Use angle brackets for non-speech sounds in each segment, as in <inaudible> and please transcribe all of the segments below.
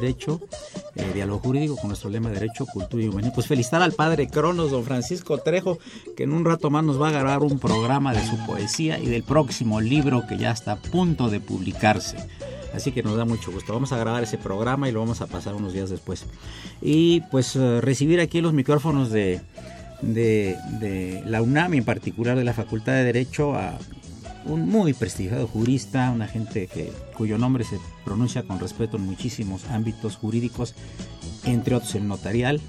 Derecho, eh, Diálogo Jurídico con nuestro lema Derecho, Cultura y Humanidad. Pues felicitar al padre Cronos, don Francisco Trejo, que en un rato más nos va a grabar un programa de su poesía y del próximo libro que ya está a punto de publicarse. Así que nos da mucho gusto. Vamos a grabar ese programa y lo vamos a pasar unos días después. Y pues eh, recibir aquí los micrófonos de, de, la UNAM, en particular de la Facultad de Derecho, a un muy prestigiado jurista, una gente cuyo nombre se pronuncia con respeto en muchísimos ámbitos jurídicos, entre otros el notarial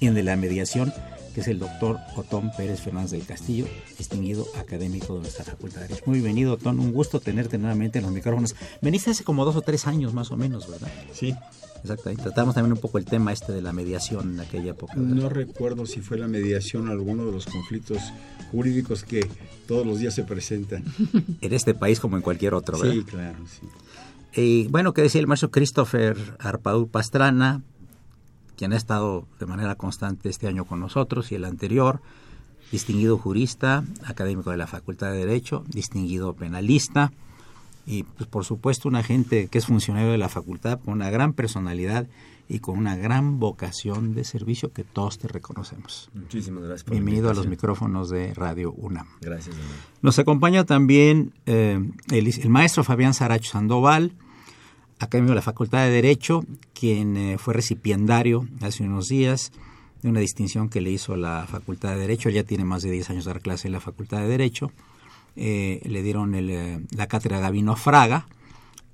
y el de la mediación, que es el doctor Otón Pérez Fernández del Castillo, distinguido académico de nuestra Facultad Derecho. Muy bienvenido, Otón, un gusto tenerte nuevamente en los micrófonos. Veniste hace como dos o tres años más o menos, ¿verdad? Sí. Exactamente. Tratamos también un poco el tema este de la mediación en aquella época. No recuerdo si fue la mediación alguno de los conflictos jurídicos que todos los días se presentan. <laughs> En este país como en cualquier otro, ¿verdad? Sí, claro, sí. Y bueno, que decía el maestro Christopher Arpadur Pastrana, quien ha estado de manera constante este año con nosotros y el anterior, distinguido jurista, académico de la Facultad de Derecho, distinguido penalista y pues por supuesto una gente que es funcionario de la facultad con una gran personalidad y con una gran vocación de servicio que todos te reconocemos. Muchísimas gracias. Por Bienvenido a los micrófonos de Radio UNAM. Gracias. Nos acompaña también eh, el, maestro Fabián Saracho Sandoval, académico de la Facultad de Derecho, quien eh, fue recipiendario hace unos días de una distinción que le hizo la Facultad de Derecho. Ya tiene más de 10 años de dar clase en la Facultad de Derecho. Eh, le dieron la cátedra Gavino Fraga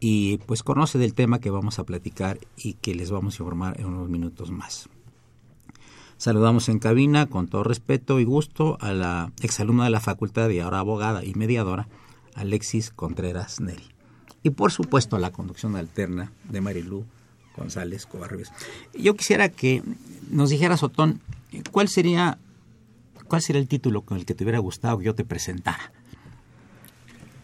y pues conoce del tema que vamos a platicar y que les vamos a informar en unos minutos más. Saludamos en cabina con todo respeto y gusto a la exalumna de la facultad y ahora abogada y mediadora, Alexis Contreras Neri. Y por supuesto la conducción alterna de Marilú González Covarrubias. Yo quisiera que nos dijeras, Otón, ¿cuál sería, ¿cuál sería el título con el que te hubiera gustado que yo te presentara?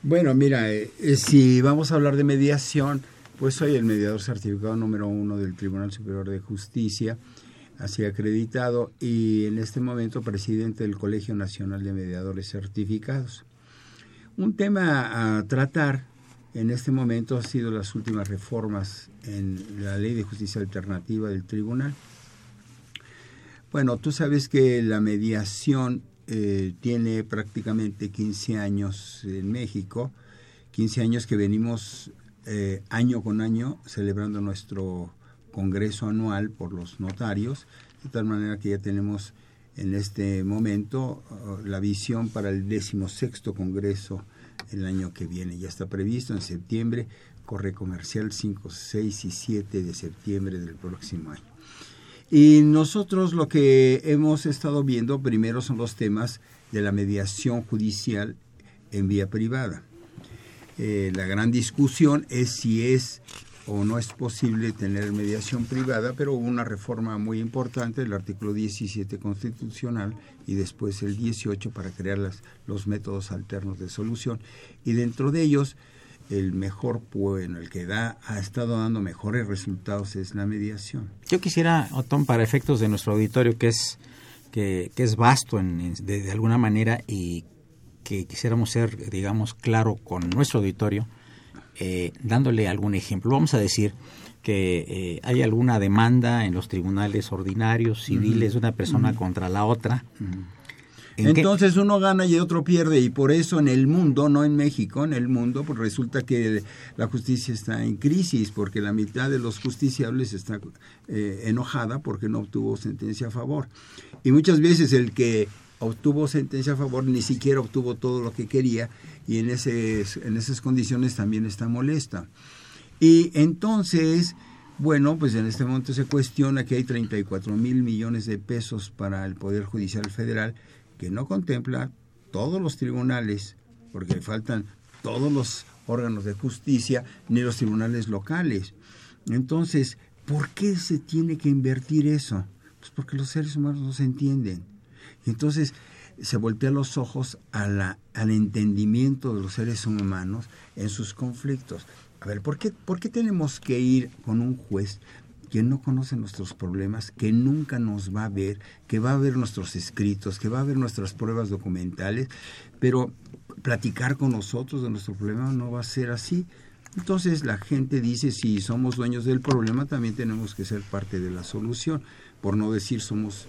Bueno, mira, eh, eh, si vamos a hablar de mediación, pues soy el mediador certificado número uno del Tribunal Superior de Justicia, así acreditado, y en este momento presidente del Colegio Nacional de Mediadores Certificados. Un tema a tratar en este momento ha sido las últimas reformas en la Ley de Justicia Alternativa del Tribunal. Bueno, tú sabes que la mediación eh, tiene prácticamente 15 años en México, 15 años que venimos eh, año con año celebrando nuestro congreso anual por los notarios, de tal manera que ya tenemos en este momento uh, la visión para el decimosexto congreso el año que viene. Ya está previsto en septiembre, corre comercial 5, 6 y 7 de septiembre del próximo año. Y nosotros lo que hemos estado viendo primero son los temas de la mediación judicial en vía privada. Eh, la gran discusión es si es o no es posible tener mediación privada, pero hubo una reforma muy importante, el artículo 17 constitucional y después el 18 para crear las, los métodos alternos de solución. Y dentro de ellos el mejor, bueno, el que da, ha estado dando mejores resultados es la mediación. Yo quisiera, Otón, para efectos de nuestro auditorio, que es, que, es vasto en, de, alguna manera y que quisiéramos ser, digamos, claro con nuestro auditorio, eh, dándole algún ejemplo. Vamos a decir que eh, hay alguna demanda en los tribunales ordinarios, civiles, de una persona contra la otra. Entonces uno gana y otro pierde y por eso en el mundo, no en México, en el mundo, pues resulta que la justicia está en crisis porque la mitad de los justiciables está eh, enojada porque no obtuvo sentencia a favor. Y muchas veces el que obtuvo sentencia a favor ni siquiera obtuvo todo lo que quería y en, ese, en esas condiciones también está molesta. Y entonces bueno, pues en este momento se cuestiona que hay 34 mil millones de pesos para el Poder Judicial Federal que no contempla todos los tribunales, porque faltan todos los órganos de justicia ni los tribunales locales. Entonces, ¿por qué se tiene que invertir eso? Pues porque los seres humanos no se entienden. Entonces se voltea los ojos al entendimiento de los seres humanos en sus conflictos. A ver, ¿por qué, ¿por qué tenemos que ir con un juez que no conoce nuestros problemas, que nunca nos va a ver, que va a ver nuestros escritos, que va a ver nuestras pruebas documentales, pero platicar con nosotros de nuestro problema no va a ser así? Entonces la gente dice, si somos dueños del problema, también tenemos que ser parte de la solución, por no decir somos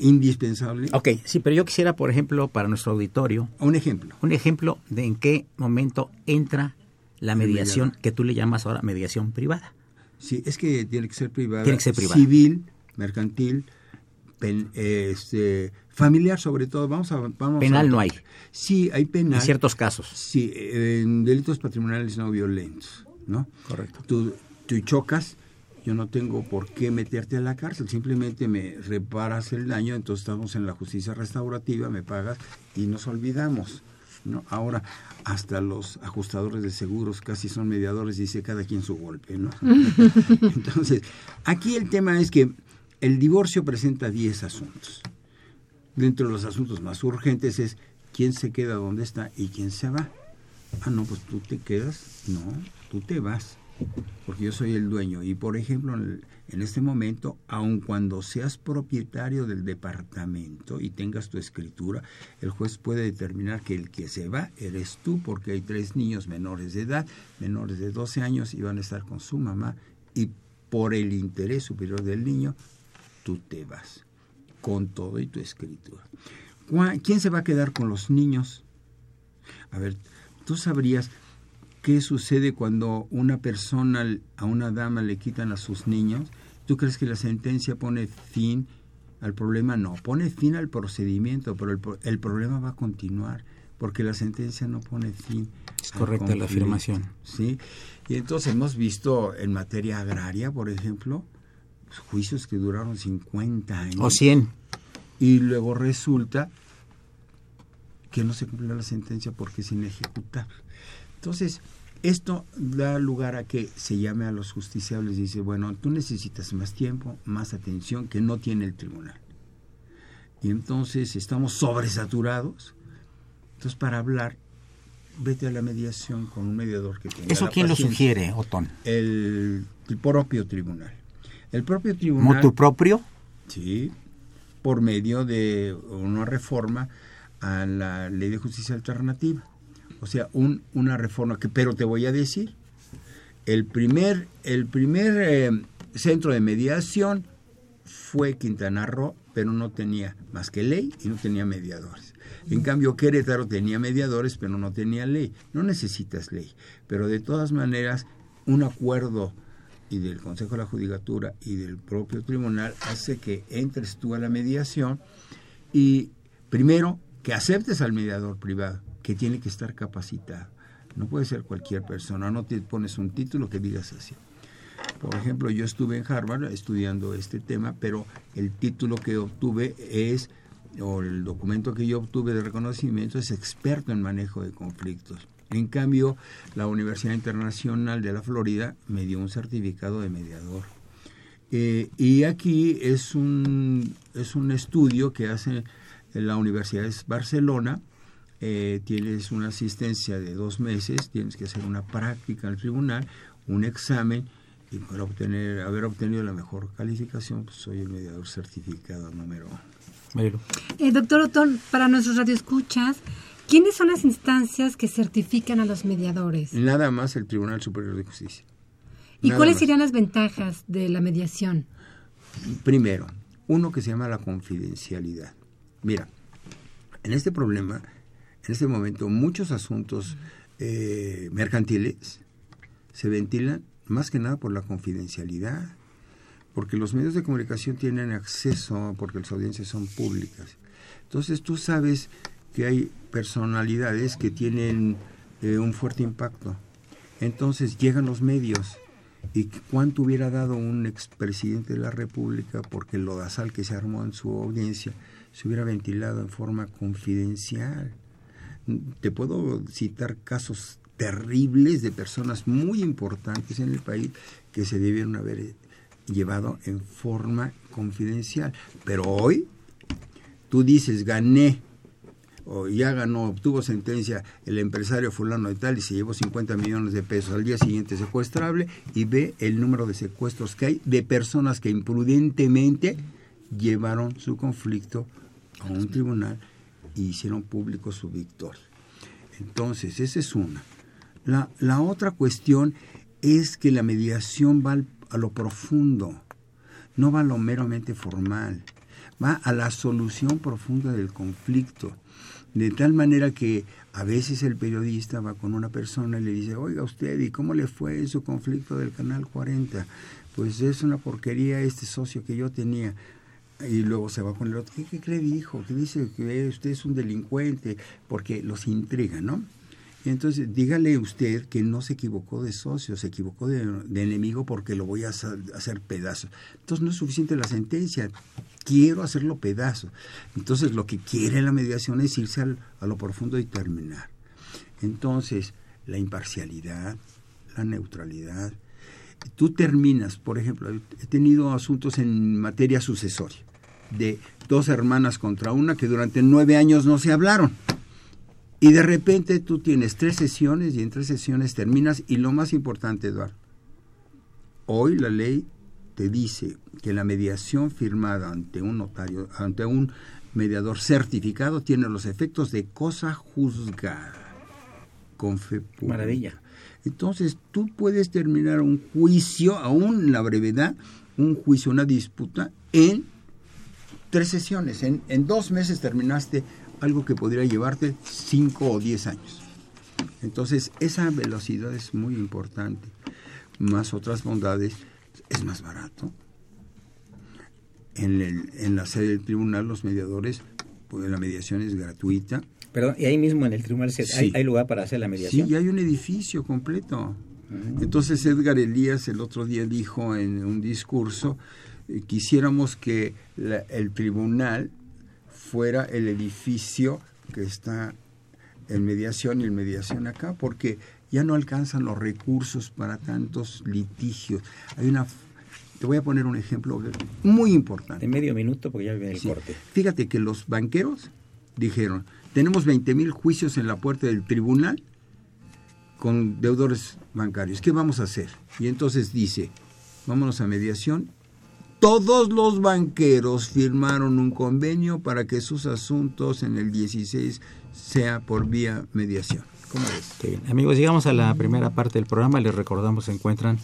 indispensables. Ok, sí, pero yo quisiera, por ejemplo, para nuestro auditorio... Un ejemplo. Un ejemplo de en qué momento entra la mediación que tú le llamas ahora mediación privada. Sí, es que tiene que ser privada. Tiene que ser privada. Civil, mercantil, este, familiar sobre todo. Vamos a, vamos penal no hay. Sí, hay penal. En ciertos casos. Sí, en delitos patrimoniales no violentos, ¿no? Correcto. Tú, tú chocas, yo no tengo por qué meterte a la cárcel, simplemente me reparas el daño, entonces estamos en la justicia restaurativa, me pagas y nos olvidamos. ¿no? Ahora, hasta los ajustadores de seguros casi son mediadores, dice cada quien su golpe, ¿no? <laughs> Entonces, aquí el tema es que el divorcio presenta 10 asuntos. Dentro de los asuntos más urgentes es quién se queda donde está y quién se va. Ah, no, pues tú te quedas. No, tú te vas porque yo soy el dueño. Y por ejemplo, en, este momento, aun cuando seas propietario del departamento y tengas tu escritura, el juez puede determinar que el que se va eres tú, porque hay tres niños menores de edad, menores de 12 años, y van a estar con su mamá, y por el interés superior del niño, tú te vas, con todo y tu escritura. ¿Quién se va a quedar con los niños? A ver, tú sabrías ¿Qué sucede cuando una persona, a una dama le quitan a sus niños? ¿Tú crees que la sentencia pone fin al problema? No, pone fin al procedimiento, pero el, problema va a continuar porque la sentencia no pone fin. Es correcta la afirmación. Sí, y entonces hemos visto en materia agraria, por ejemplo, juicios que duraron 50 años. O 100. Y luego resulta que no se cumple la sentencia porque sin ejecutar. Entonces, esto da lugar a que se llame a los justiciables y dice, bueno, tú necesitas más tiempo, más atención que no tiene el tribunal. Y entonces estamos sobresaturados. Entonces, para hablar, vete a la mediación con un mediador que tenga ¿Eso quién lo sugiere, Otón? El, el, propio tribunal. El propio tribunal... ¿Tu propio? Sí, por medio de una reforma a la ley de justicia alternativa o sea, un, una reforma que, pero te voy a decir, el primer, el primer eh, centro de mediación fue Quintana Roo, pero no tenía más que ley y no tenía mediadores. En cambio, Querétaro tenía mediadores, pero no tenía ley. No necesitas ley, pero de todas maneras, un acuerdo y del Consejo de la Judicatura y del propio tribunal hace que entres tú a la mediación y primero que aceptes al mediador privado que tiene que estar capacitado. No puede ser cualquier persona, no te pones un título que digas así. Por ejemplo, yo estuve en Harvard estudiando este tema, pero el título que obtuve es, o el documento que yo obtuve de reconocimiento es experto en manejo de conflictos. En cambio, la Universidad Internacional de la Florida me dio un certificado de mediador. Eh, y aquí es un, es un estudio que hace la Universidad de Barcelona, eh, tienes una asistencia de dos meses, tienes que hacer una práctica en el tribunal, un examen y para obtener, haber obtenido la mejor calificación, pues soy el mediador certificado número uno. Eh, doctor Otón, para nuestros radioescuchas, ¿quiénes son las instancias que certifican a los mediadores? Nada más el Tribunal Superior de Justicia. ¿Y cuáles serían las ventajas de la mediación? Primero, uno que se llama la confidencialidad. Mira, en este problema, en este momento, muchos asuntos eh, mercantiles se ventilan más que nada por la confidencialidad, porque los medios de comunicación tienen acceso, porque las audiencias son públicas. Entonces tú sabes que hay personalidades que tienen eh, un fuerte impacto. Entonces llegan los medios y cuánto hubiera dado un expresidente de la República porque el lodazal que se armó en su audiencia se hubiera ventilado en forma confidencial. Te puedo citar casos terribles de personas muy importantes en el país que se debieron haber llevado en forma confidencial. Pero hoy tú dices, gané, o ya ganó, obtuvo sentencia el empresario fulano de tal y se llevó 50 millones de pesos al día siguiente secuestrable y ve el número de secuestros que hay de personas que imprudentemente llevaron su conflicto a un tribunal y hicieron público su victoria. Entonces, esa es una. La, la otra cuestión es que la mediación va a lo profundo, no va a lo meramente formal, va a la solución profunda del conflicto. De tal manera que a veces el periodista va con una persona y le dice, oiga usted, ¿y cómo le fue su conflicto del Canal 40? Pues es una porquería este socio que yo tenía. Y luego se va con el otro, ¿qué, qué le dijo? Que dice que usted es un delincuente, porque los intriga, ¿no? Entonces dígale usted que no se equivocó de socio, se equivocó de, enemigo porque lo voy a hacer pedazos. Entonces no es suficiente la sentencia, quiero hacerlo pedazos. Entonces lo que quiere la mediación es irse a lo profundo y terminar. Entonces, la imparcialidad, la neutralidad. Tú terminas, por ejemplo, he tenido asuntos en materia sucesoria de dos hermanas contra una que durante nueve años no se hablaron. Y de repente tú tienes tres sesiones y en tres sesiones terminas. Y lo más importante, Eduardo, hoy la ley te dice que la mediación firmada ante un notario, ante un mediador certificado, tiene los efectos de cosa juzgada con fe pública. Maravilla. Entonces tú puedes terminar un juicio, aún en la brevedad, un juicio, una disputa, en tres sesiones. En, en dos meses terminaste algo que podría llevarte 5 o 10 años. Entonces, esa velocidad es muy importante. Más otras bondades, es más barato. En, el, en la sede del tribunal, los mediadores, pues la mediación es gratuita. Perdón, y ahí mismo en el tribunal hay, hay, lugar para hacer la mediación. Sí, y hay un edificio completo. Entonces Edgar Elías el otro día dijo en un discurso, quisiéramos que el tribunal fuera el edificio que está en mediación y en mediación acá, porque ya no alcanzan los recursos para tantos litigios. Hay una te voy a poner un ejemplo muy importante. En medio minuto, porque ya viene el corte. Fíjate que los banqueros dijeron, tenemos 20 mil juicios en la puerta del tribunal con deudores bancarios. ¿Qué vamos a hacer? Y entonces dice, vámonos a mediación todos los banqueros firmaron un convenio para que sus asuntos en el 16 sea por vía mediación. ¿Cómo? Amigos, llegamos a la primera parte del programa. Les recordamos se encuentran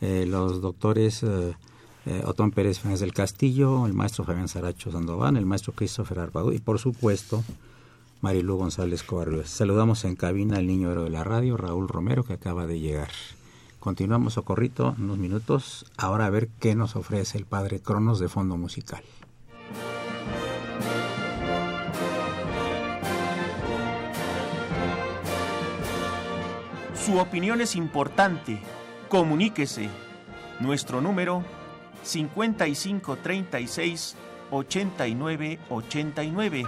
eh, los doctores eh, eh, Otón Pérez Fernández del Castillo, el maestro Fabián Saracho Sandoval, el maestro Christopher Arbado y por supuesto Marilu González Covarrubias. Saludamos en cabina al niño héroe de la radio, Raúl Romero, que acaba de llegar. Continuamos Socorrito unos minutos. Ahora a ver qué nos ofrece el padre Cronos de fondo musical. Su opinión es importante. Comuníquese. Nuestro número 5536 8989.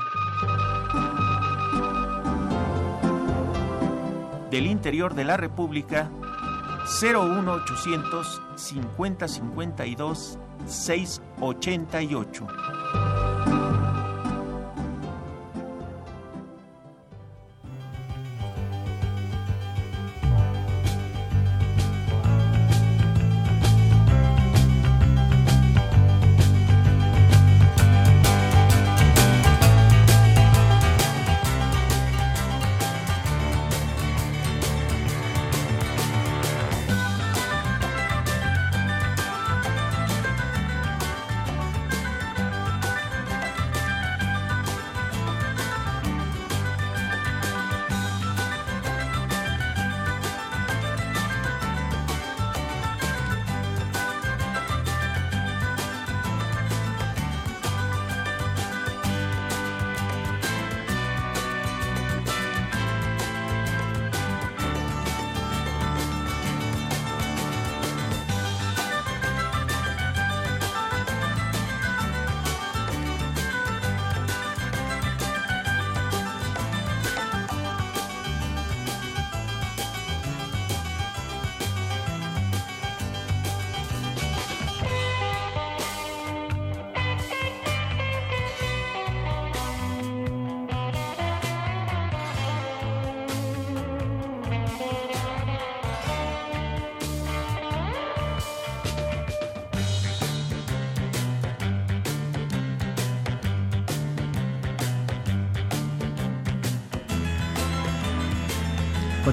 Del interior de la República 01800 50 52 688.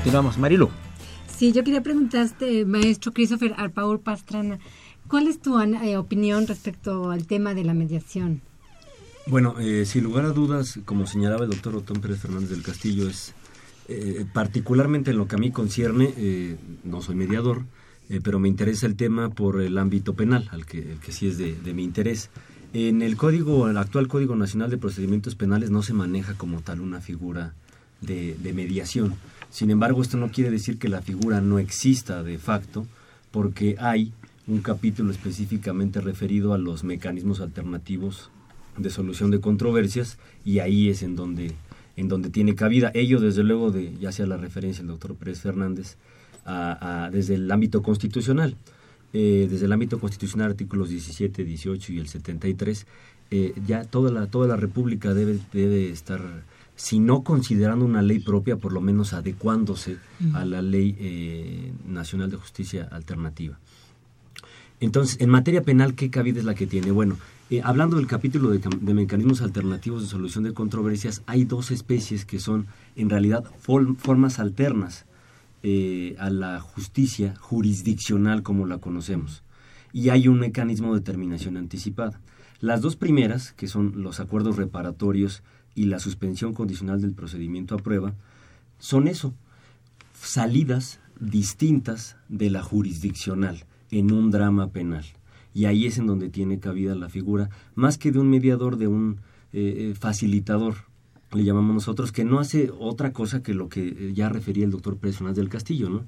Continuamos, Marilu. Sí, yo quería preguntarte, maestro Christopher Arpaur Pastrana, ¿cuál es tu eh, opinión respecto al tema de la mediación? Bueno, eh, sin lugar a dudas, como señalaba el doctor Otón Pérez Fernández del Castillo, es eh, particularmente en lo que a mí concierne, eh, no soy mediador, eh, pero me interesa el tema por el ámbito penal, al que, que sí es de, de, mi interés. En el código, el actual Código Nacional de Procedimientos Penales no se maneja como tal una figura de, de mediación. Sin embargo, esto no quiere decir que la figura no exista de facto, porque hay un capítulo específicamente referido a los mecanismos alternativos de solución de controversias y ahí es en donde en donde tiene cabida. Ello, desde luego, de, ya sea la referencia del doctor Pérez Fernández, a, desde el ámbito constitucional. Eh, desde el ámbito constitucional, artículos 17, 18 y el 73, eh, ya toda la, toda la República debe, debe estar, si no considerando una ley propia, por lo menos adecuándose a la ley eh, nacional de justicia alternativa. Entonces, en materia penal, ¿qué cabida es la que tiene? Bueno, eh, hablando del capítulo de, de, mecanismos alternativos de solución de controversias, hay dos especies que son en realidad formas alternas eh, a la justicia jurisdiccional como la conocemos. Y hay un mecanismo de terminación anticipada. Las dos primeras, que son los acuerdos reparatorios y la suspensión condicional del procedimiento a prueba, son eso, salidas distintas de la jurisdiccional en un drama penal y ahí es en donde tiene cabida la figura, más que de un mediador, de un eh, facilitador, le llamamos nosotros, que no hace otra cosa que lo que ya refería el doctor Pérez del Castillo, ¿no?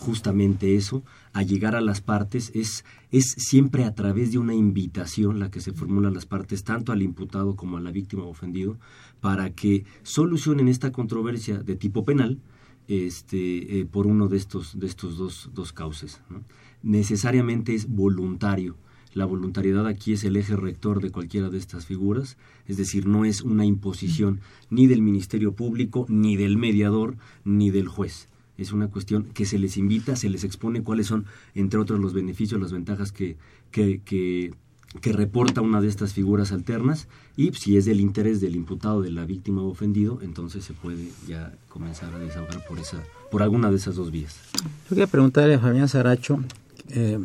Justamente eso, a llegar a las partes, es, es siempre a través de una invitación la que se formula a las partes, tanto al imputado como a la víctima ofendido, para que solucionen esta controversia de tipo penal, este, eh, por uno de estos, de estos dos, dos cauces. ¿no? Necesariamente es voluntario la voluntariedad aquí es el eje rector de cualquiera de estas figuras, es decir, no es una imposición ni del Ministerio Público, ni del mediador, ni del juez. Es una cuestión que se les invita, se les expone cuáles son, entre otros, los beneficios, las ventajas que, que, que, que reporta una de estas figuras alternas y si es del interés del imputado, de la víctima o ofendido, entonces se puede ya comenzar a desahogar por, esa, por alguna de esas dos vías. Yo quería preguntarle a Fabián Saracho, eh,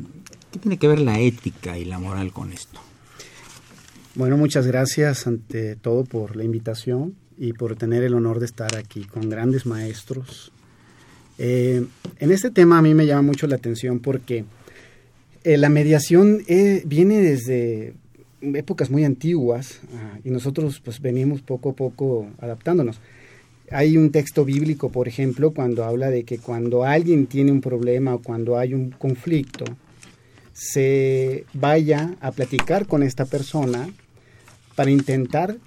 ¿Qué tiene que ver la ética y la moral con esto? Bueno, muchas gracias ante todo por la invitación y por tener el honor de estar aquí con grandes maestros. Eh, en este tema a mí me llama mucho la atención porque eh, la mediación eh, viene desde épocas muy antiguas uh, y nosotros pues venimos poco a poco adaptándonos. Hay un texto bíblico, por ejemplo, cuando habla de que cuando alguien tiene un problema o cuando hay un conflicto, se vaya a platicar con esta persona para intentar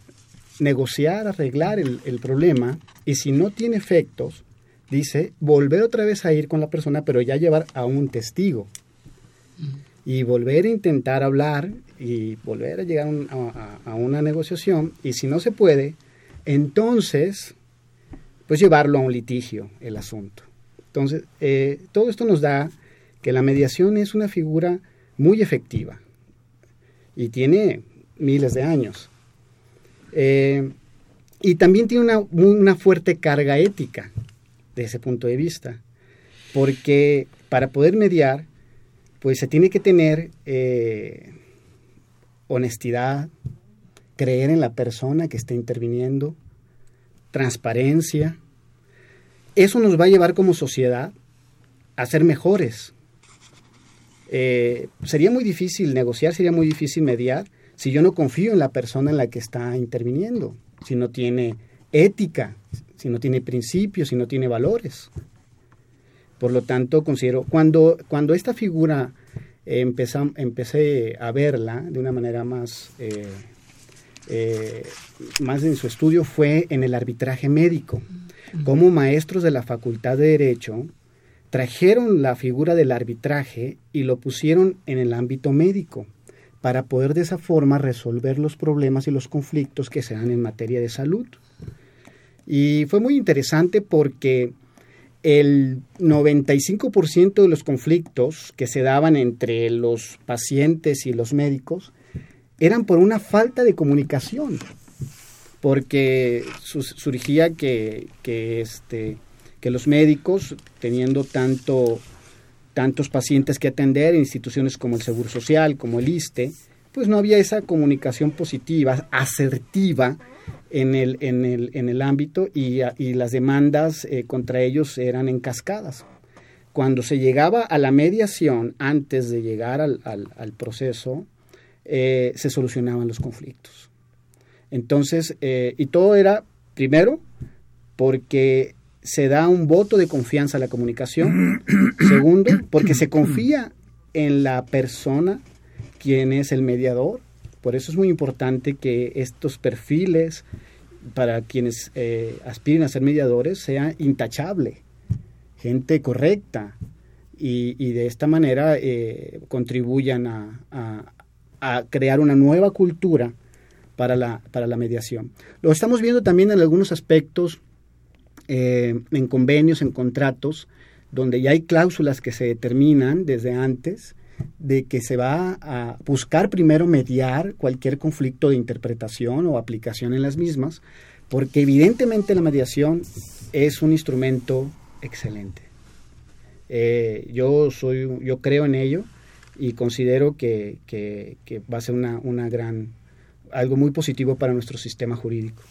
negociar, arreglar el, problema y si no tiene efectos, dice, volver otra vez a ir con la persona, pero ya llevar a un testigo. Y volver a intentar hablar y volver a llegar un, a, a, una negociación. Y si no se puede, entonces, pues llevarlo a un litigio el asunto. Entonces, eh, todo esto nos da que la mediación es una figura muy efectiva y tiene miles de años. Eh, y también tiene una, una, fuerte carga ética de ese punto de vista, porque para poder mediar, pues se tiene que tener eh, honestidad, creer en la persona que está interviniendo, transparencia. Eso nos va a llevar como sociedad a ser mejores, eh, sería muy difícil negociar, sería muy difícil mediar si yo no confío en la persona en la que está interviniendo, si no tiene ética, si no tiene principios, si no tiene valores. Por lo tanto, considero, cuando, cuando esta figura empezam, empecé a verla de una manera más, eh, eh, más en su estudio fue en el arbitraje médico. Como maestros de la Facultad de Derecho, trajeron la figura del arbitraje y lo pusieron en el ámbito médico para poder de esa forma resolver los problemas y los conflictos que se dan en materia de salud. Y fue muy interesante porque el 95% de los conflictos que se daban entre los pacientes y los médicos eran por una falta de comunicación, porque surgía que, este, que los médicos, teniendo tanto, tantos pacientes que atender, instituciones como el Seguro Social, como el ISTE, pues no había esa comunicación positiva, asertiva en el, en el, en el ámbito y, y las demandas eh, contra ellos eran encascadas. Cuando se llegaba a la mediación, antes de llegar al, al, proceso, eh, se solucionaban los conflictos. Entonces, eh, y todo era, primero, porque se da un voto de confianza a la comunicación. <coughs> Segundo, porque se confía en la persona quien es el mediador. Por eso es muy importante que estos perfiles para quienes eh, aspiren a ser mediadores sea intachable, gente correcta y, de esta manera eh, contribuyan a, crear una nueva cultura para la, para la mediación. Lo estamos viendo también en algunos aspectos eh, en convenios, en contratos, donde ya hay cláusulas que se determinan desde antes de que se va a buscar primero mediar cualquier conflicto de interpretación o aplicación en las mismas, porque evidentemente la mediación es un instrumento excelente. Eh, yo soy, yo creo en ello y considero que, que, va a ser una, una gran algo muy positivo para nuestro sistema jurídico.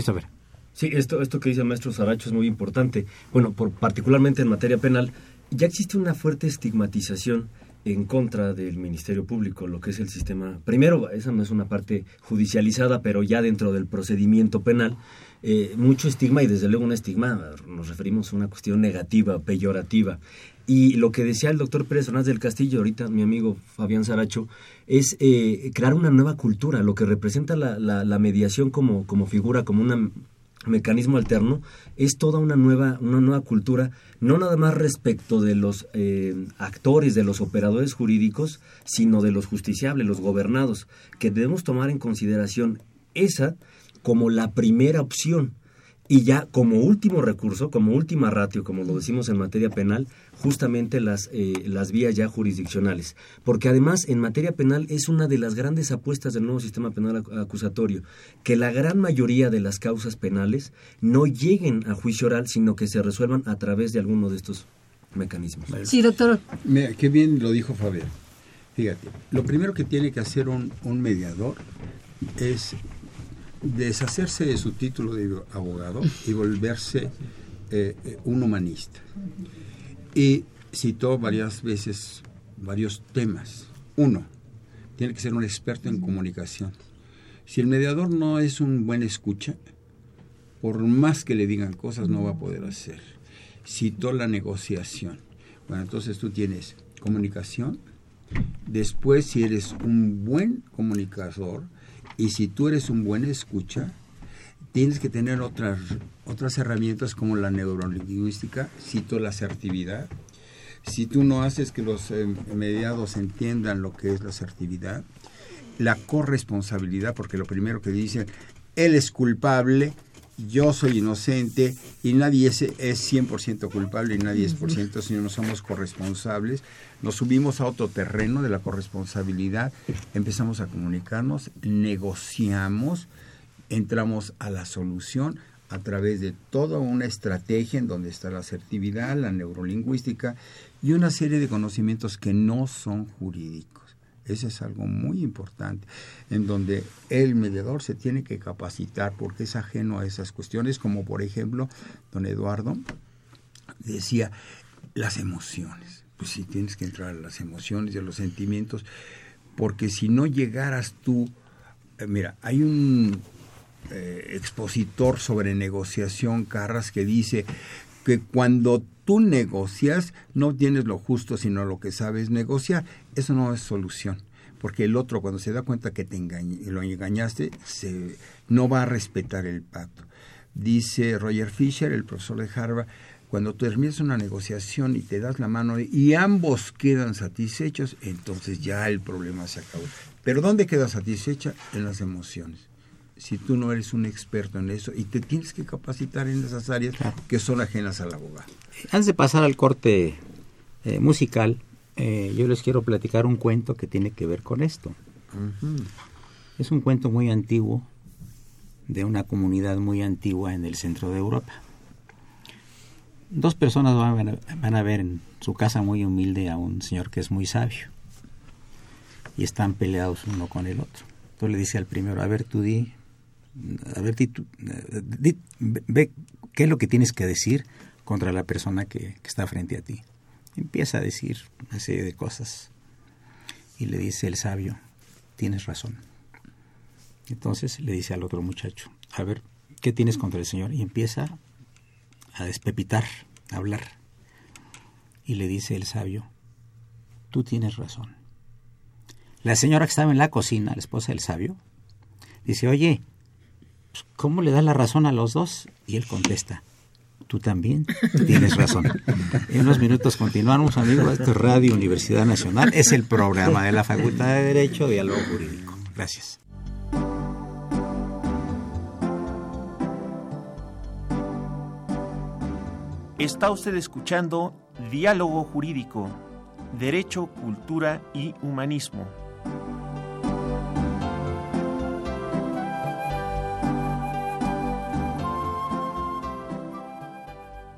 saber Sí, esto, esto que dice el maestro Saracho es muy importante. Bueno, por, particularmente en materia penal, ya existe una fuerte estigmatización en contra del Ministerio Público, lo que es el sistema. Primero, esa no es una parte judicializada, pero ya dentro del procedimiento penal, eh, mucho estigma y desde luego un estigma, nos referimos a una cuestión negativa, peyorativa. Y lo que decía el doctor Pérez Hernández del Castillo, ahorita mi amigo Fabián Saracho, es eh, crear una nueva cultura, lo que representa la, la, la mediación como, como figura, como una mecanismo alterno es toda una nueva una nueva cultura no nada más respecto de los eh, actores de los operadores jurídicos sino de los justiciables los gobernados que debemos tomar en consideración esa como la primera opción y ya como último recurso, como última ratio, como lo decimos en materia penal, justamente las, eh, las vías ya jurisdiccionales. Porque además en materia penal es una de las grandes apuestas del nuevo sistema penal acusatorio, que la gran mayoría de las causas penales no lleguen a juicio oral, sino que se resuelvan a través de alguno de estos mecanismos. Sí, doctor. Mira, qué bien lo dijo Fabián. Fíjate, lo primero que tiene que hacer un, un mediador es deshacerse de su título de abogado y volverse eh, eh, un humanista. Y citó varias veces varios temas. Uno, tiene que ser un experto en comunicación. Si el mediador no es un buen escucha, por más que le digan cosas, no va a poder hacer. Citó la negociación. Bueno, entonces tú tienes comunicación. Después, si eres un buen comunicador, y si tú eres un buen escucha, tienes que tener otras, otras herramientas como la neurolingüística, cito la asertividad. Si tú no haces que los eh, mediados entiendan lo que es la asertividad, la corresponsabilidad, porque lo primero que dice, él es culpable, yo soy inocente y nadie es, es 100% culpable y nadie es por ciento, sino no somos corresponsables. Nos subimos a otro terreno de la corresponsabilidad, empezamos a comunicarnos, negociamos, entramos a la solución a través de toda una estrategia en donde está la asertividad, la neurolingüística y una serie de conocimientos que no son jurídicos. Eso es algo muy importante, en donde el mediador se tiene que capacitar porque es ajeno a esas cuestiones, como por ejemplo, don Eduardo decía, las emociones. Pues sí, tienes que entrar a las emociones y a los sentimientos, porque si no llegaras tú, eh, mira, hay un eh, expositor sobre negociación, Carras, que dice que cuando tú negocias, no tienes lo justo, sino lo que sabes negociar. Eso no es solución, porque el otro cuando se da cuenta que te lo engañaste, se, no va a respetar el pacto. Dice Roger Fisher, el profesor de Harvard, cuando terminas una negociación y te das la mano y ambos quedan satisfechos, entonces ya el problema se acabó. Pero ¿dónde queda satisfecha? En las emociones si tú no eres un experto en eso y te tienes que capacitar en esas áreas que son ajenas al abogado. Antes de pasar al corte eh, musical, eh, yo les quiero platicar un cuento que tiene que ver con esto. Es un cuento muy antiguo de una comunidad muy antigua en el centro de Europa. dos personas van a, van a ver en su casa muy humilde a un señor que es muy sabio y están peleados uno con el otro. Entonces le dice al primero, a ver tú di, a ver di, di- ve qué es lo que tienes que decir contra la persona que, que está frente a ti. Empieza a decir una serie de cosas y le dice el sabio, tienes razón. Entonces le dice al otro muchacho, a ver, ¿qué tienes contra el Señor? Y empieza a despepitar, a hablar. Y le dice el sabio, tú tienes razón. La señora que estaba en la cocina, la esposa del sabio, dice, oye, pues, ¿cómo le das la razón a los dos? Y él contesta, tú también tienes razón. En unos minutos continuamos, amigos. Esto es Radio Universidad Nacional. Es el programa de la Facultad de Derecho, Diálogo Jurídico. Gracias. Está usted escuchando Diálogo Jurídico, Derecho, Cultura y Humanismo.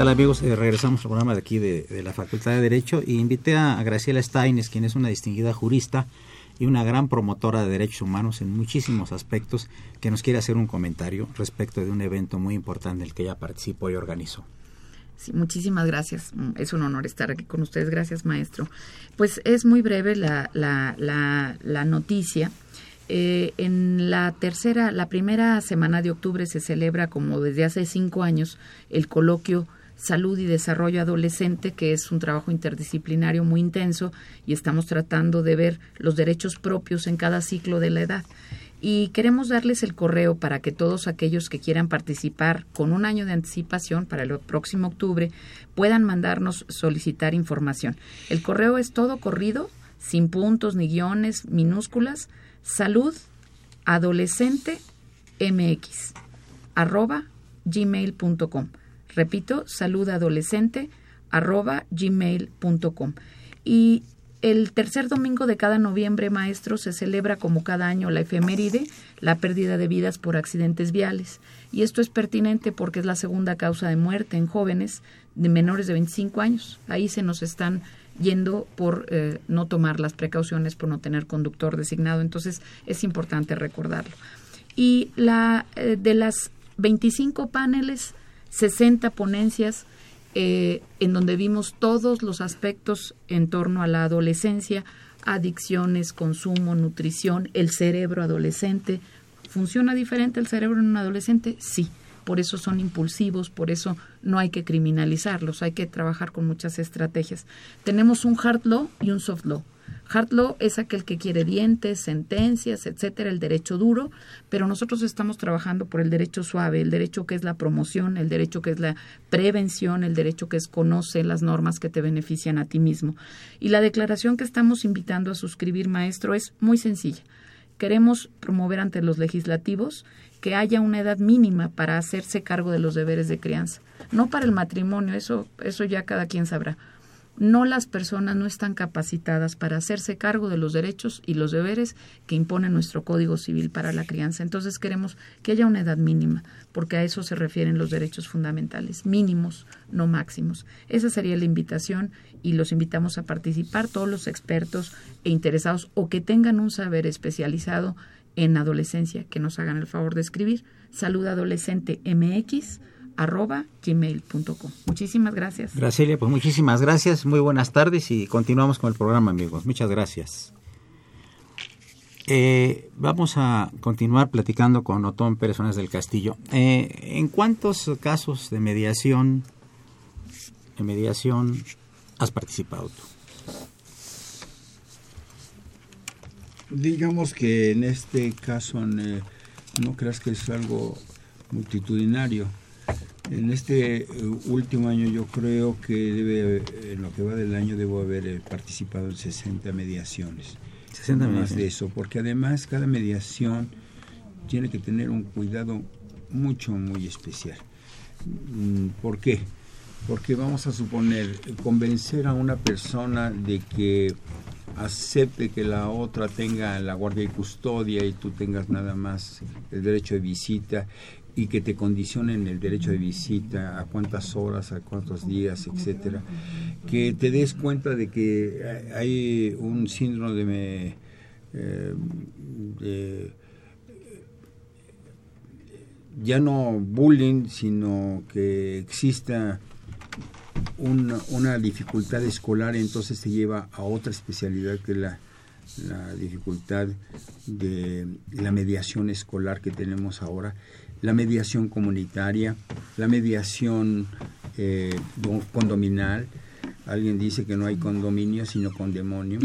Tal amigos? Eh, regresamos al programa de aquí de, de la Facultad de Derecho y invité a, Graciela Steines, quien es una distinguida jurista y una gran promotora de derechos humanos en muchísimos aspectos, que nos quiere hacer un comentario respecto de un evento muy importante en el que ella participó y organizó. Sí, muchísimas gracias. Mm, Es un honor estar aquí con ustedes. Gracias, maestro. Pues es muy breve la, la, la, la noticia. Eh, en la tercera, la primera semana de octubre se celebra, como desde hace cinco años, el coloquio Salud y Desarrollo Adolescente, que es un trabajo interdisciplinario muy intenso y estamos tratando de ver los derechos propios en cada ciclo de la edad. Y queremos darles el correo para que todos aquellos que quieran participar con un año de anticipación para el próximo octubre puedan mandarnos solicitar información. El correo es todo corrido, sin puntos ni guiones, minúsculas, salud adolescente mx arroba gmail.com. Repito, saludadolescente arroba gmail.com. Y el tercer domingo de cada noviembre, maestro, se celebra como cada año la efeméride, la pérdida de vidas por accidentes viales. Y esto es pertinente porque es la segunda causa de muerte en jóvenes de menores de 25 años. Ahí se nos están yendo por eh, no tomar las precauciones, por no tener conductor designado. Entonces es importante recordarlo. Y la eh, de las 25 paneles, 60 ponencias eh, en donde vimos todos los aspectos en torno a la adolescencia, adicciones, consumo, nutrición, el cerebro adolescente. ¿Funciona diferente el cerebro en un adolescente? Sí. Por eso son impulsivos, por eso no hay que criminalizarlos, hay que trabajar con muchas estrategias. Tenemos un hard law y un soft law. Hard law es aquel que quiere dientes, sentencias, etcétera, el derecho duro, pero nosotros estamos trabajando por el derecho suave, el derecho que es la promoción, el derecho que es la prevención, el derecho que es conoce las normas que te benefician a ti mismo. Y la declaración que estamos invitando a suscribir, maestro, es muy sencilla. Queremos promover ante los legislativos que haya una edad mínima para hacerse cargo de los deberes de crianza, no para el matrimonio, eso eso ya cada quien sabrá no las personas no están capacitadas para hacerse cargo de los derechos y los deberes que impone nuestro Código Civil para la crianza. Entonces queremos que haya una edad mínima, porque a eso se refieren los derechos fundamentales, mínimos, no máximos. Esa sería la invitación y los invitamos a participar todos los expertos e interesados o que tengan un saber especializado en adolescencia, que nos hagan el favor de escribir. Salud Adolescente MX arroba gmail.com. Muchísimas gracias. Graciela, pues muchísimas gracias, muy buenas tardes y continuamos con el programa, amigos. Muchas gracias. Eh, vamos a continuar platicando con Otón Pérez del Castillo. Eh, ¿En cuántos casos de mediación, de mediación has participado tú? Digamos que en este caso no creas que es algo multitudinario en este eh, último año yo creo que debe, en lo que va del año debo haber eh, participado en 60 mediaciones. 60 más de eso, porque además cada mediación tiene que tener un cuidado mucho, muy especial. Mm, ¿Por qué? Porque vamos a suponer, convencer a una persona de que acepte que la otra tenga la guardia y custodia y tú tengas nada más el derecho de visita y que te condicionen el derecho de visita, a cuántas horas, a cuántos días, etcétera, que te des cuenta de que hay un síndrome de, eh, ya no bullying, sino que exista una, dificultad escolar, entonces te lleva a otra especialidad que la dificultad de la mediación escolar que tenemos ahora la mediación comunitaria, la mediación eh, condominal. Alguien dice que no hay condominio sino condemonio.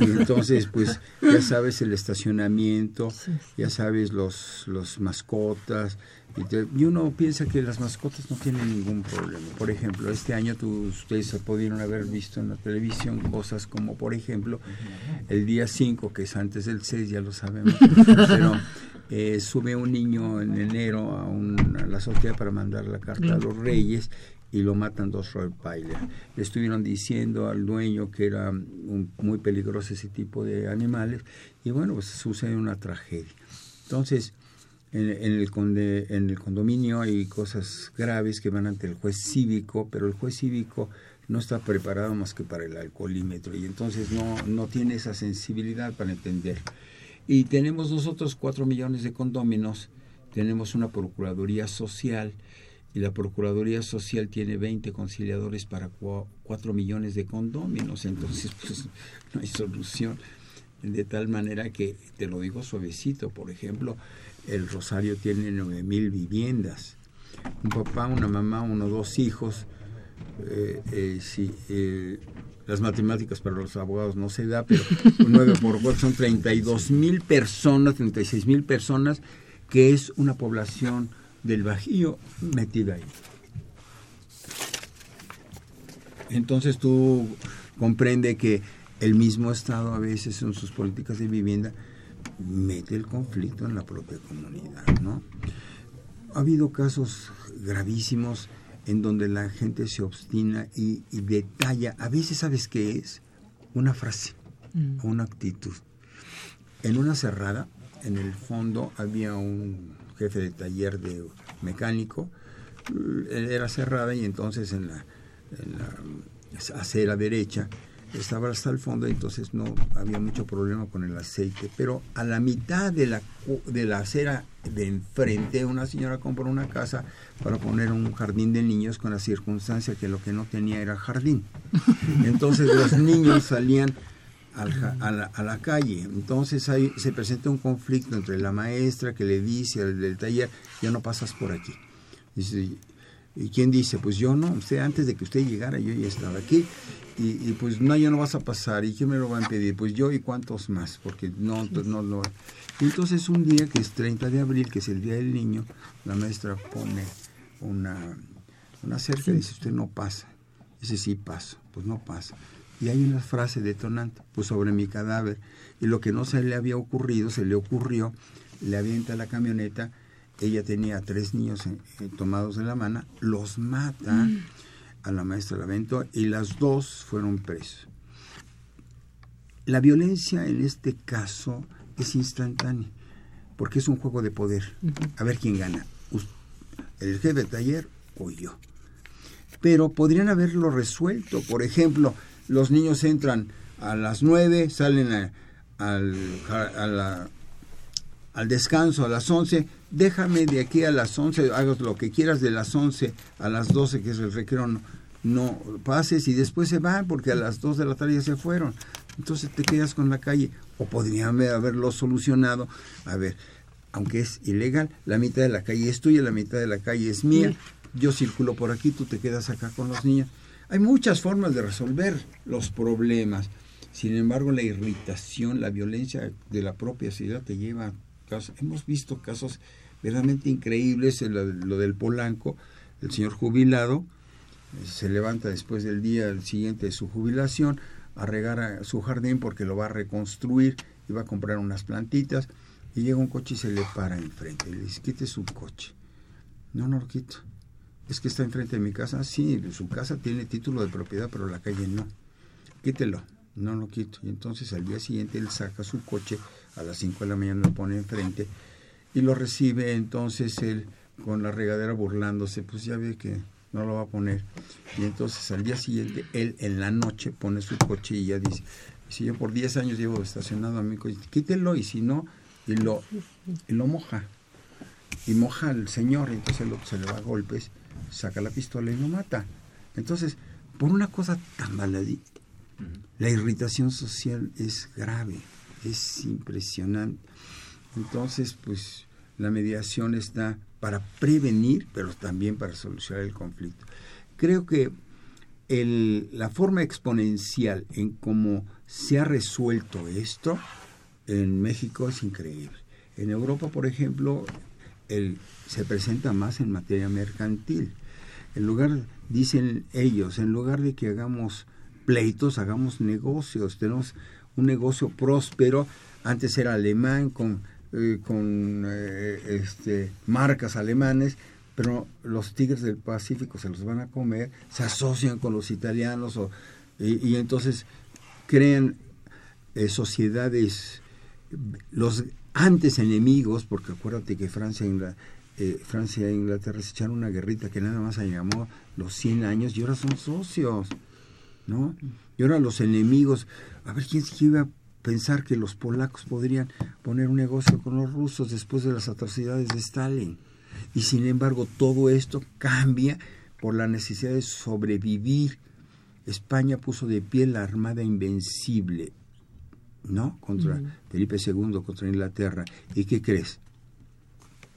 Y entonces, pues ya sabes el estacionamiento, ya sabes los, los mascotas. Y, uno piensa que las mascotas no tienen ningún problema. Por ejemplo, este año tú, ustedes pudieron haber visto en la televisión cosas como, por ejemplo, el día 5, que es antes del 6, ya lo sabemos, pero eh, sube un niño en enero a, la azotea para mandar la carta a los reyes y lo matan dos Rottweiler. Le estuvieron diciendo al dueño que era muy peligroso ese tipo de animales y bueno, pues sucede una tragedia. Entonces, en, el en el condominio hay cosas graves que van ante el juez cívico, pero el juez cívico no está preparado más que para el alcoholímetro y entonces no, no tiene esa sensibilidad para entender. Y tenemos nosotros cuatro millones de condóminos, tenemos una Procuraduría Social y la Procuraduría Social tiene 20 conciliadores para cuatro millones de condóminos, entonces pues no hay solución. De tal manera que, te lo digo suavecito, por ejemplo, el Rosario tiene nueve mil viviendas. Un papá, una mamá, uno, dos hijos, eh, eh, sí, eh, las matemáticas para los abogados no se da, pero 9 por 4 son 32 mil personas, 36 mil personas, que es una población del Bajío metida ahí. Entonces tú comprende que el mismo Estado a veces en sus políticas de vivienda mete el conflicto en la propia comunidad, ¿no? Ha habido casos gravísimos en donde la gente se obstina y, detalla, a veces sabes qué es, una frase mm. una actitud. En una cerrada, en el fondo había un jefe de taller de mecánico, era cerrada y entonces en la, en la acera derecha estaba hasta el fondo, entonces no había mucho problema con el aceite. Pero a la mitad de la, de la acera de enfrente, una señora compró una casa para poner un jardín de niños con la circunstancia que lo que no tenía era jardín. <laughs> Entonces los niños salían a, la, a, la, calle. Entonces se presenta un conflicto entre la maestra que le dice al del taller, ya no pasas por aquí. Dice, ¿Y quién dice? Pues yo no, usted antes de que usted llegara yo ya estaba aquí y, pues no, ya no vas a pasar. ¿Y quién me lo va a impedir? Pues yo y cuántos más, porque no, no lo... Entonces un día que es 30 de abril, que es el Día del Niño, la maestra pone una, una cerca y dice, usted no pasa. Dice, sí paso, pues no pasa. Y hay una frase detonante, pues sobre mi cadáver. Y lo que no se le había ocurrido, se le ocurrió, le avienta la camioneta ella tenía tres niños eh, tomados de la mano, los mata, mm. a la maestra Lamento y las dos fueron presas. La violencia en este caso es instantánea, porque es un juego de poder. A ver quién gana, el jefe de taller o yo. Pero podrían haberlo resuelto. Por ejemplo, los niños entran a las nueve, salen al, al descanso a las once, déjame de aquí a las once, hagas lo que quieras de las once a las doce, que es el recreo, no, pases y después se van porque a las dos de la tarde ya se fueron. Entonces te quedas con la calle. O podrían haberlo solucionado. A ver, aunque es ilegal, la mitad de la calle es tuya, la mitad de la calle es mía. Yo circulo por aquí, tú te quedas acá con los niños. Hay muchas formas de resolver los problemas. Sin embargo, la irritación, la violencia de la propia ciudad te lleva Hemos visto casos verdaderamente increíbles, lo del Polanco, el señor jubilado, se levanta después del día siguiente de su jubilación a regar su jardín porque lo va a reconstruir y va a comprar unas plantitas y llega un coche y se le para enfrente y le dice, quite su coche. No, no lo quito. Es que está enfrente de mi casa. Sí, su casa tiene título de propiedad, pero la calle no. Quítelo. No lo quito. Y entonces al día siguiente él saca su coche, a las 5 de la mañana lo pone enfrente y lo recibe entonces él con la regadera burlándose. Pues ya ve que no lo va a poner. Y entonces al día siguiente, él en la noche pone su coche y ya dice, si yo por 10 años llevo estacionado a mi coche, quítelo y si no, y lo, y lo moja. Y moja al señor, y entonces lo, se le va a golpes, saca la pistola y lo mata. Entonces, por una cosa tan baladí, la irritación social es grave, es impresionante. Entonces, pues la mediación está para prevenir, pero también para solucionar el conflicto. Creo que el, la forma exponencial en cómo se ha resuelto esto en México es increíble. En Europa, por ejemplo, el, se presenta más en materia mercantil. En lugar, dicen ellos, en lugar de que hagamos pleitos, hagamos negocios. Tenemos un negocio próspero. Antes era alemán con eh, con eh, este, marcas alemanes, pero los tigres del Pacífico se los van a comer, se asocian con los italianos y, entonces crean eh, sociedades, los antes enemigos, porque acuérdate que Francia, Francia e Inglaterra se echaron una guerrita que nada más se llamó los 100 años y ahora son socios, ¿no? Y ahora los enemigos, a ver quién se iba pensar que los polacos podrían poner un negocio con los rusos después de las atrocidades de Stalin. Y sin embargo todo esto cambia por la necesidad de sobrevivir. España puso de pie la Armada Invencible, ¿no? Contra Felipe II, contra Inglaterra. ¿Y qué crees?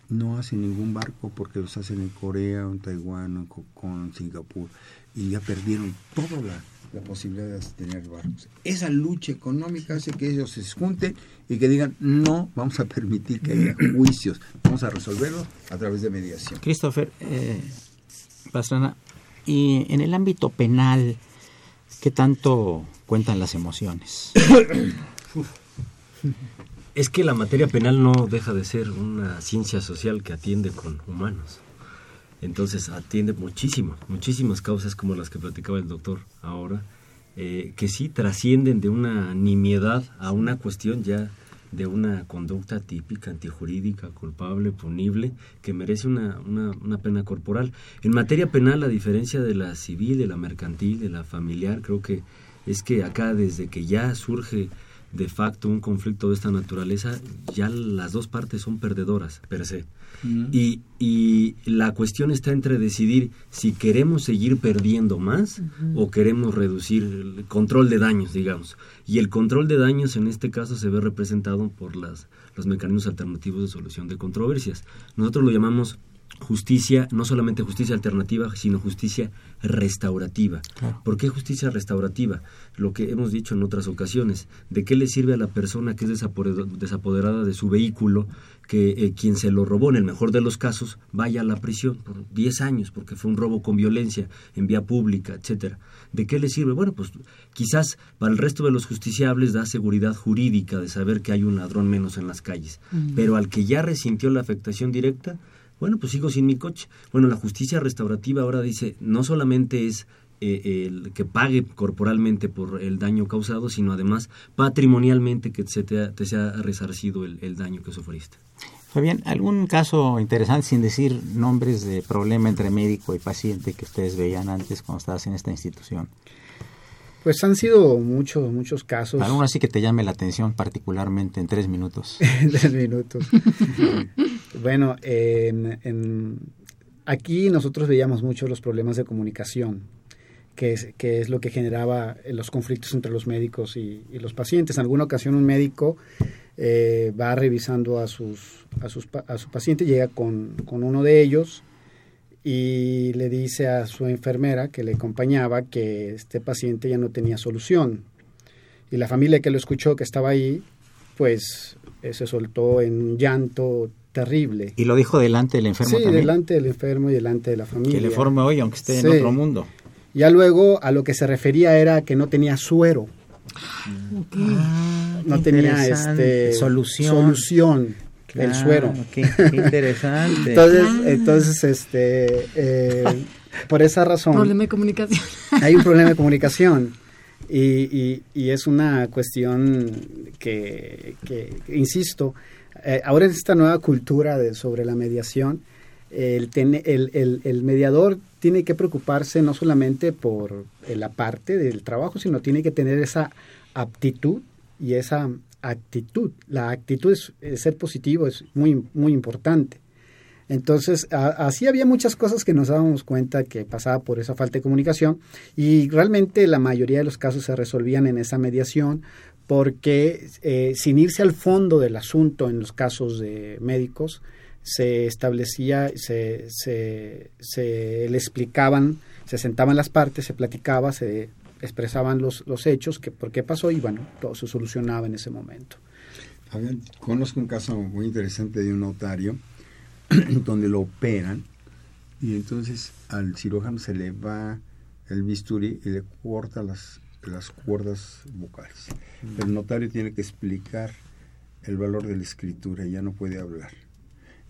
No hacen ningún barco porque los hacen en Corea, en Taiwán, en, en Singapur. Y ya perdieron toda la la posibilidad de tener barcos. Esa lucha económica hace que ellos se junten y que digan, no vamos a permitir que haya <clears throat> juicios, vamos a resolverlo a través de mediación. Christopher, eh, Pastrana, y en el ámbito penal, ¿qué tanto cuentan las emociones? Es que la materia penal no deja de ser una ciencia social que atiende con humanos. Entonces atiende muchísimo, muchísimas causas como las que platicaba el doctor ahora, eh, que sí trascienden de una nimiedad a una cuestión ya de una conducta típica, antijurídica, culpable, punible, que merece una, una, una, pena corporal. En materia penal, a diferencia de la civil, de la mercantil, de la familiar, creo que es que acá desde que ya surge de facto un conflicto de esta naturaleza, ya las dos partes son perdedoras, per se. Y, y, la cuestión está entre decidir si queremos seguir perdiendo más o queremos reducir el control de daños, digamos. Y el control de daños en este caso se ve representado por las, los mecanismos alternativos de solución de controversias. Nosotros lo llamamos justicia, no solamente justicia alternativa, sino justicia restaurativa. ¿Por qué justicia restaurativa? Lo que hemos dicho en otras ocasiones, ¿de qué le sirve a la persona que es desapoderada de su vehículo que eh, quien se lo robó, en el mejor de los casos, vaya a la prisión por 10 años porque fue un robo con violencia en vía pública, etcétera? ¿De qué le sirve? Bueno, pues quizás para el resto de los justiciables da seguridad jurídica de saber que hay un ladrón menos en las calles, pero al que ya resintió la afectación directa, Bueno, pues sigo sin mi coche. Bueno, la justicia restaurativa ahora dice, no solamente es eh, el que pague corporalmente por el daño causado, sino además patrimonialmente que se te, te sea resarcido el, el daño que sufriste. Fabián, ¿algún caso interesante, sin decir nombres de problema entre médico y paciente que ustedes veían antes cuando estabas en esta institución? Pues han sido muchos, muchos casos. Alguno así que te llame la atención particularmente en tres minutos. <laughs> en tres minutos. <laughs> bueno, en, en, aquí nosotros veíamos mucho los problemas de comunicación, que es, lo que generaba los conflictos entre los médicos y, y los pacientes. En alguna ocasión un médico eh, va revisando a, sus, a, sus, a su paciente, llega con, con uno de ellos y le dice a su enfermera que le acompañaba que este paciente ya no tenía solución. Y la familia que lo escuchó, que estaba ahí, pues eh, se soltó en un llanto terrible. ¿Y lo dijo delante del enfermo sí, también? delante del enfermo y delante de la familia. Que le informe hoy, aunque esté Sí. en otro mundo. Ya luego a lo que se refería era que no tenía suero, no tenía este Solución. solución el suero. Qué, qué interesante. <laughs> Entonces, entonces este, eh, por esa razón Problema de comunicación. hay un problema de <laughs> comunicación y, y- y es una cuestión que, que, insisto, eh, ahora en esta nueva cultura de, sobre la mediación, el, ten- el, el- mediador tiene que preocuparse no solamente por eh, la parte del trabajo, sino tiene que tener esa aptitud y esa actitud. La actitud es, ser positivo es muy, muy importante. Entonces, así había muchas cosas que nos dábamos cuenta que pasaba por esa falta de comunicación y realmente la mayoría de los casos se resolvían en esa mediación porque eh, sin irse al fondo del asunto en los casos de médicos, se establecía, se, se, se le explicaban, se sentaban las partes, se platicaba, se expresaban los, los hechos, que por qué pasó y bueno, todo se solucionaba en ese momento. Fabián, conozco un caso muy interesante de un notario <clears throat> donde lo operan y entonces al cirujano se le va el bisturí y le corta las, las cuerdas vocales. El notario tiene que explicar el valor de la escritura y ya no puede hablar.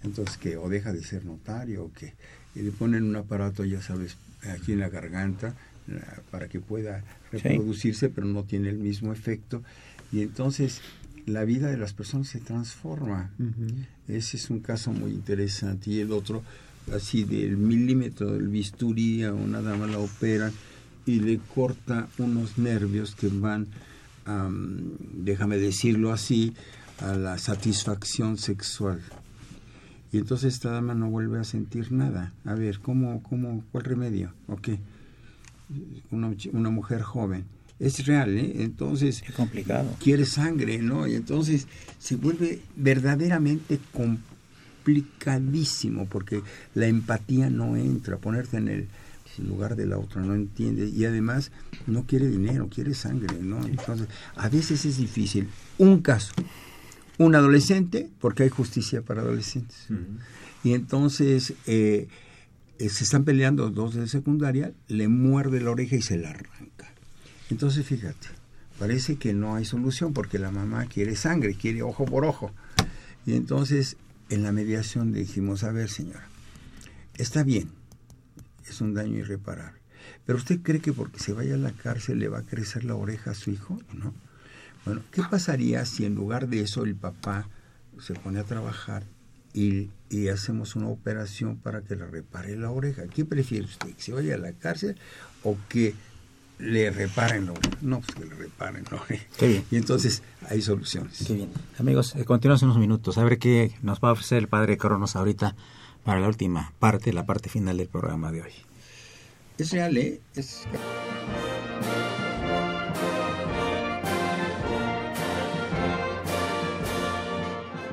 Entonces que o deja de ser notario o que y le ponen un aparato, ya sabes, aquí en la garganta la- para que pueda reproducirse, pero no tiene el mismo efecto. Y entonces la vida de las personas se transforma. Ese es un caso muy interesante. Y el otro, así del milímetro del bisturí, a una dama la operan y le corta unos nervios que van, am, déjame decirlo así, a la satisfacción sexual. Y entonces esta dama no vuelve a sentir nada. A ver, ¿cómo, cómo, cuál remedio? ¿O qué? Una, una mujer joven. Es real, ¿eh? Entonces Qué complicado. quiere sangre, ¿no? Y entonces se vuelve verdaderamente complicadísimo porque la empatía no entra, ponerte en el lugar de la otra, no entiende y además no quiere dinero, quiere sangre, ¿no? Entonces, a veces es difícil. Un caso, un adolescente, porque hay justicia para adolescentes. Y entonces eh, eh, se están peleando dos de secundaria, le muerde la oreja y se la arranca. Entonces, fíjate, parece que no hay solución porque la mamá quiere sangre, quiere ojo por ojo. Y entonces, en la mediación dijimos, a ver, señora, está bien, es un daño irreparable. Pero usted cree que porque se vaya a la cárcel le va a crecer la oreja a su hijo, ¿no? Bueno, ¿qué pasaría si en lugar de eso el papá se pone a trabajar y, y hacemos una operación para que le repare la oreja? ¿Qué prefiere usted? ¿Que se vaya a la cárcel o que le reparen la oreja? No, pues que le reparen la oreja. Qué bien. Y entonces hay soluciones. Qué bien. Amigos, eh, continuamos unos minutos. A ver qué nos va a ofrecer el padre Cronos ahorita para la última parte, la parte final del programa de hoy. Es real, ¿eh? Es...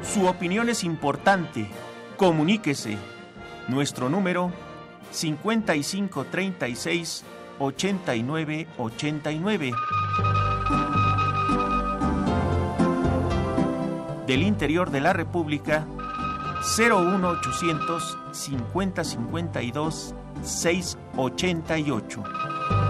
Su opinión es importante. Comuníquese. Nuestro número 5536 8989. Del interior de la República 01800 5052 688.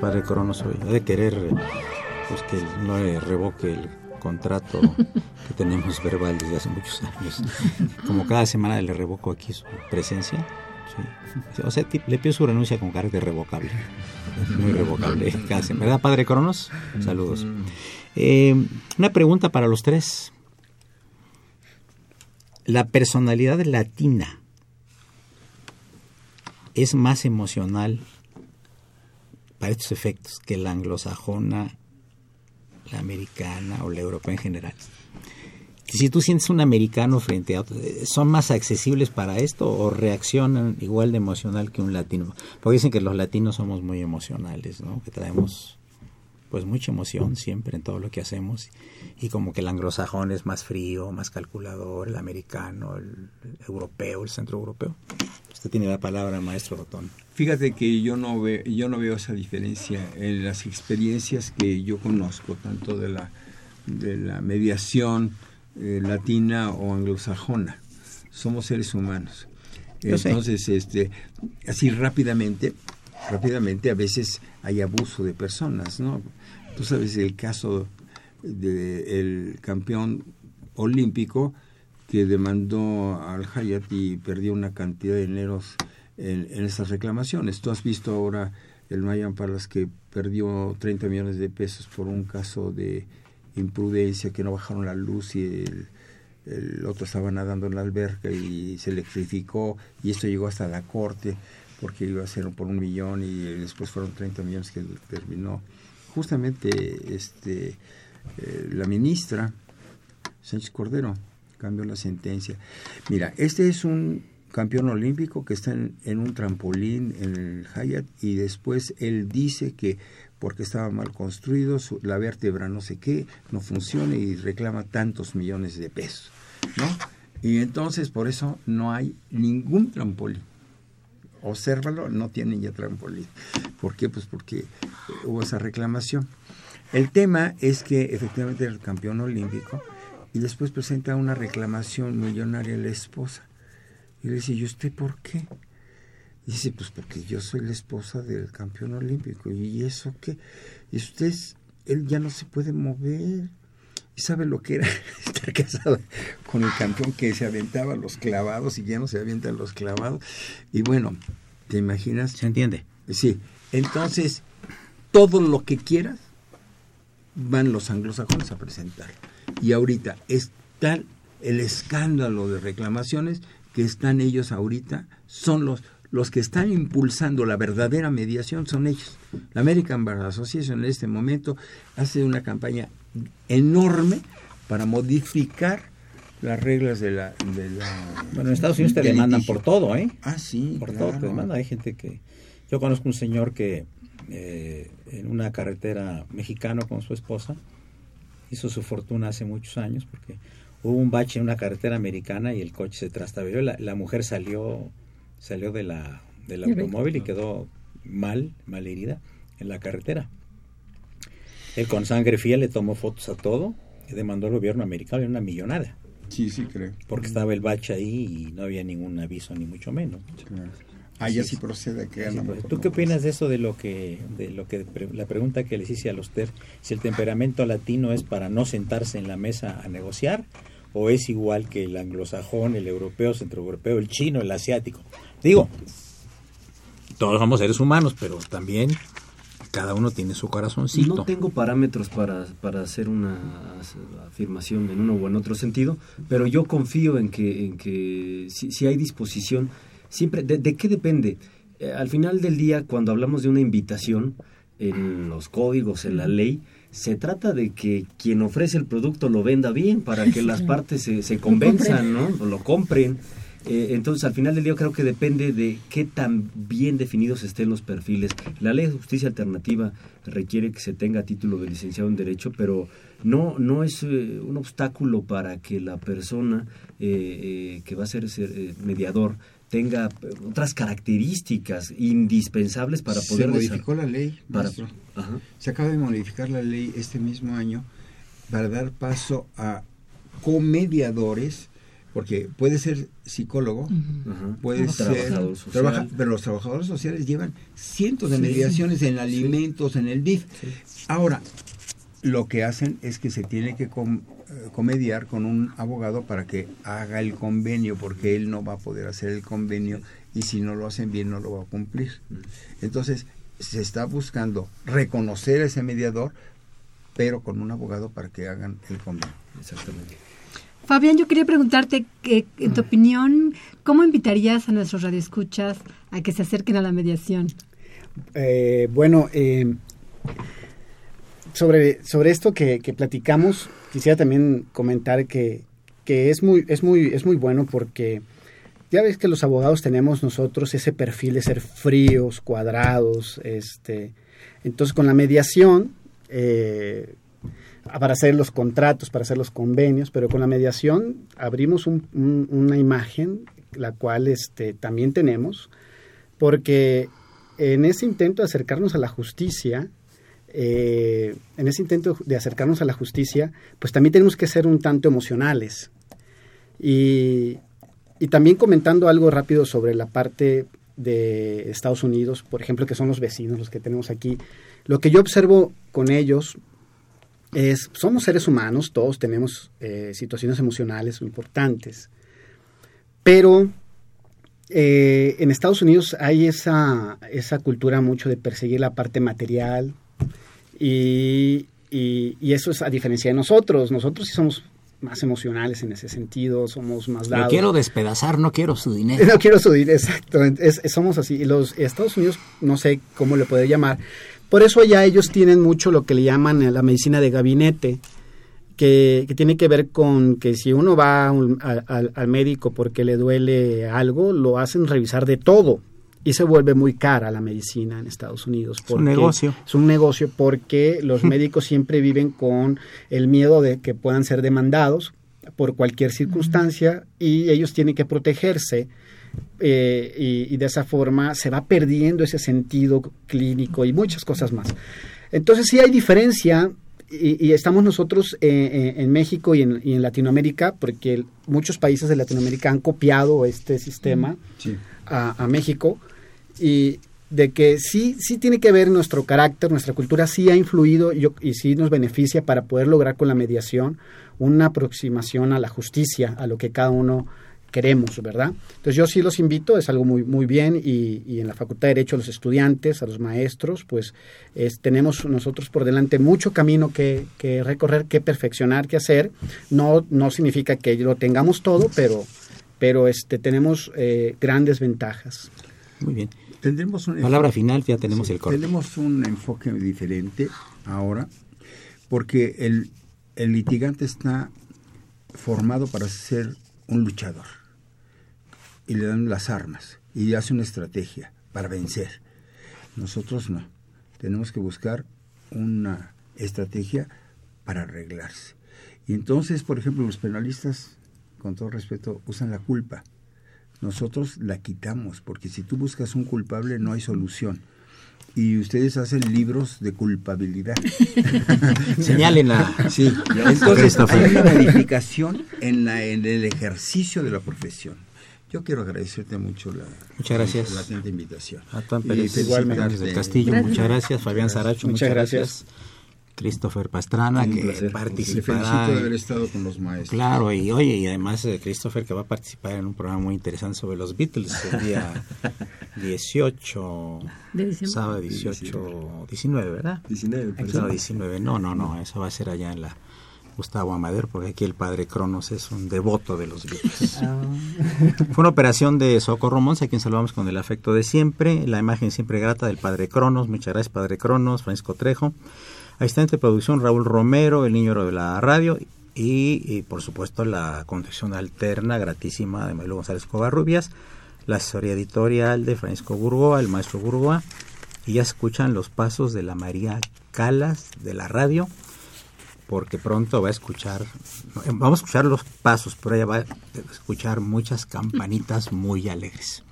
Padre Cronos hoy. Ha de querer pues, que no le revoque el contrato <laughs> que tenemos verbal desde hace muchos años. Como cada semana le revoco aquí su presencia. O sea, le pido su renuncia con carácter revocable. Muy revocable. ¿Verdad, padre Cronos? Saludos. Eh, una pregunta para los tres. La personalidad latina es más emocional para estos efectos que la anglosajona, la americana o la europea en general. Si tú sientes un americano frente a otro, ¿son más accesibles para esto o reaccionan igual de emocional que un latino? Porque dicen que los latinos somos muy emocionales, ¿no? Que traemos pues mucha emoción siempre en todo lo que hacemos y como que el anglosajón es más frío, más calculador, el americano, el europeo, el centro europeo. Usted tiene la palabra, maestro Rotón. Fíjate que yo no, veo, yo no veo esa diferencia en las experiencias que yo conozco, tanto de la, de la mediación eh, latina o anglosajona. Somos seres humanos. Entonces, este, así rápidamente, rápidamente a veces hay abuso de personas, ¿no? Tú sabes el caso del campeón olímpico que demandó al Hayat y perdió una cantidad de dineros en, esas reclamaciones. Tú has visto ahora el Mayan Palas que perdió 30 millones de pesos por un caso de imprudencia, que no bajaron la luz y el, el otro estaba nadando en la alberca y se electrificó y esto llegó hasta la corte porque iba a ser por un millón y después fueron 30 millones que terminó. Justamente este, eh, la ministra Sánchez Cordero cambió la sentencia. Mira, este es un campeón olímpico que está en, un trampolín en el Hyatt y después él dice que porque estaba mal construido, la vértebra no sé qué, no funciona y reclama tantos millones de pesos, ¿no? Y entonces por eso no hay ningún trampolín. Obsérvalo, no tienen ya trampolín. ¿Por qué? Pues porque hubo esa reclamación. El tema es que efectivamente era el campeón olímpico y después presenta una reclamación millonaria a la esposa. Y le dice, ¿y usted por qué? Dice, pues porque yo soy la esposa del campeón olímpico. ¿Y eso qué? Y usted, él ya no se puede mover. ¿Y sabe lo que era <laughs> estar casada con el campeón que se aventaba los clavados y ya no se avientan los clavados? Y bueno, ¿te imaginas? ¿Se entiende? Sí. Entonces, todo lo que quieras, van los anglosajones a presentar. Y ahorita está el escándalo de reclamaciones que están ellos ahorita, son los, los que están impulsando la verdadera mediación, son ellos. La American Bar Association en este momento hace una campaña enorme para modificar las reglas de la... De la bueno, en Estados Unidos te demandan por todo, ¿eh? Ah, sí. Por todo te demandan. Hay gente que... Yo conozco un señor que eh, en una carretera mexicano con su esposa hizo su fortuna hace muchos años porque hubo un bache en una carretera americana y el coche se trastabilló. La, la mujer salió, salió de la, del automóvil y quedó mal, mal herida en la carretera. Él con sangre fiel le tomó fotos a todo y demandó al gobierno americano en una millonada. Sí, sí, creo. Porque estaba el bache ahí y no había ningún aviso, ni mucho menos. Ah, ya sí procede que ¿Tú qué opinas de eso de lo que de lo que la pregunta que les hice a los TER, si el temperamento latino es para no sentarse en la mesa a negociar o es igual que el anglosajón, el europeo, centroeuropeo, el chino, el asiático? Digo, todos somos seres humanos, pero también cada uno tiene su corazoncito. No tengo parámetros para, para hacer una afirmación en uno o en otro sentido, pero yo confío en que, en que si, si hay disposición siempre, ¿de, qué depende? Eh, al final del día, cuando hablamos de una invitación en los códigos, en la ley, se trata de que quien ofrece el producto lo venda bien para que las partes se, se convenzan, ¿no? O lo compren. Eh, entonces, al final del día, creo que depende de qué tan bien definidos estén los perfiles. La ley de justicia alternativa requiere que se tenga título de licenciado en Derecho, pero no, no es eh, un obstáculo para que la persona eh, que va a ser, ser mediador tenga otras características indispensables para poder... Se modificó la ley. Se acaba de modificar la ley este mismo año para dar paso a comediadores porque puede ser psicólogo, puede ser trabaja, pero los trabajadores sociales llevan cientos de mediaciones en alimentos, en el DIF. Ahora, lo que hacen es que se tiene que eh, comediar con un abogado para que haga el convenio, porque él no va a poder hacer el convenio y si no lo hacen bien no lo va a cumplir. Entonces, se está buscando reconocer a ese mediador, pero con un abogado para que hagan el convenio. Exactamente. Fabián, yo quería preguntarte, que, en tu opinión, ¿cómo invitarías a nuestros radioescuchas a que se acerquen a la mediación? Eh, bueno, eh, sobre, sobre esto que, platicamos, quisiera también comentar que, que, es, muy, es, muy, es muy bueno porque ya ves que los abogados tenemos nosotros ese perfil de ser fríos, cuadrados, este, entonces con la mediación, eh, para hacer los contratos, para hacer los convenios, pero con la mediación abrimos una imagen, la cual este, también tenemos, porque en ese intento de acercarnos a la justicia, eh, en ese intento de acercarnos a la justicia, pues también tenemos que ser un tanto emocionales. Y, y también comentando algo rápido sobre la parte de Estados Unidos, por ejemplo, que son los vecinos, los que tenemos aquí, lo que yo observo con ellos es, somos seres humanos, todos tenemos eh, situaciones emocionales importantes, pero eh, en Estados Unidos hay esa, esa cultura mucho de perseguir la parte material y, y, eso es a diferencia de nosotros, nosotros sí somos más emocionales en ese sentido, somos más dados. Lo quiero despedazar, no quiero su dinero. <laughs> No quiero su dinero, exacto. somos así. Los Estados Unidos, no sé cómo le puede llamar, por eso allá ellos tienen mucho lo que le llaman la medicina de gabinete, que, tiene que ver con que si uno va al, médico porque le duele algo, lo hacen revisar de todo. Y se vuelve muy cara la medicina en Estados Unidos. Es un negocio. Es un negocio porque los <laughs> médicos siempre viven con el miedo de que puedan ser demandados por cualquier circunstancia y ellos tienen que protegerse eh, y, de esa forma se va perdiendo ese sentido clínico y muchas cosas más. Entonces sí hay diferencia y, estamos nosotros eh, eh, en México y en, Latinoamérica, porque muchos países de Latinoamérica han copiado este sistema a, México y de que sí, sí tiene que ver nuestro carácter, nuestra cultura sí ha influido y, y sí nos beneficia para poder lograr con la mediación una aproximación a la justicia, a lo que cada uno queremos, ¿verdad? Entonces yo sí los invito, es algo muy, muy bien y, en la Facultad de Derecho a los estudiantes, a los maestros, pues tenemos nosotros por delante mucho camino que, recorrer, que perfeccionar, que hacer. No, no significa que lo tengamos todo, pero, pero este, tenemos eh, grandes ventajas. Muy bien. Tendremos un Palabra final, ya tenemos el corte. Tenemos un enfoque diferente ahora, porque el, el litigante está formado para ser un luchador y le dan las armas y hace una estrategia para vencer. Nosotros no. Tenemos que buscar una estrategia para arreglarse. Y entonces, por ejemplo, los penalistas, con todo respeto, usan la culpa. Nosotros la quitamos, porque si tú buscas un culpable no hay solución. Y ustedes hacen libros de culpabilidad. <laughs> Señalen Sí, entonces hay una verificación en, la, en el ejercicio de la profesión. Yo quiero agradecerte mucho la, muchas gracias. la atenta invitación. A Pérez, igualmente del Castillo, muchas gracias. Fabián Saracho, muchas, gracias. Christopher Pastrana, que participará. de haber estado con los maestros. Claro, y oye, y además de Christopher que va a participar en un programa muy interesante sobre los Beatles el día <laughs> 18, de sábado 18, 19, ¿verdad? 19, 19, no, no, no, eso va a ser allá en la Gustavo Amadero, porque aquí el padre Cronos es un devoto de los Beatles. <laughs> Ah. Fue una operación de Socorro Monza, a quien saludamos con el afecto de siempre, la imagen siempre grata del padre Cronos, muchas gracias padre Cronos, Francisco Trejo. Asistente de producción Raúl Romero, el niño de la radio y, por supuesto la conducción alterna gratísima de Manuel González Covarrubias, la asesoría editorial de Francisco Burgoa, el maestro Burgoa, y ya escuchan los pasos de la María Calas de la radio, porque pronto va a escuchar, vamos a escuchar los pasos, pero ella va a escuchar muchas campanitas muy alegres.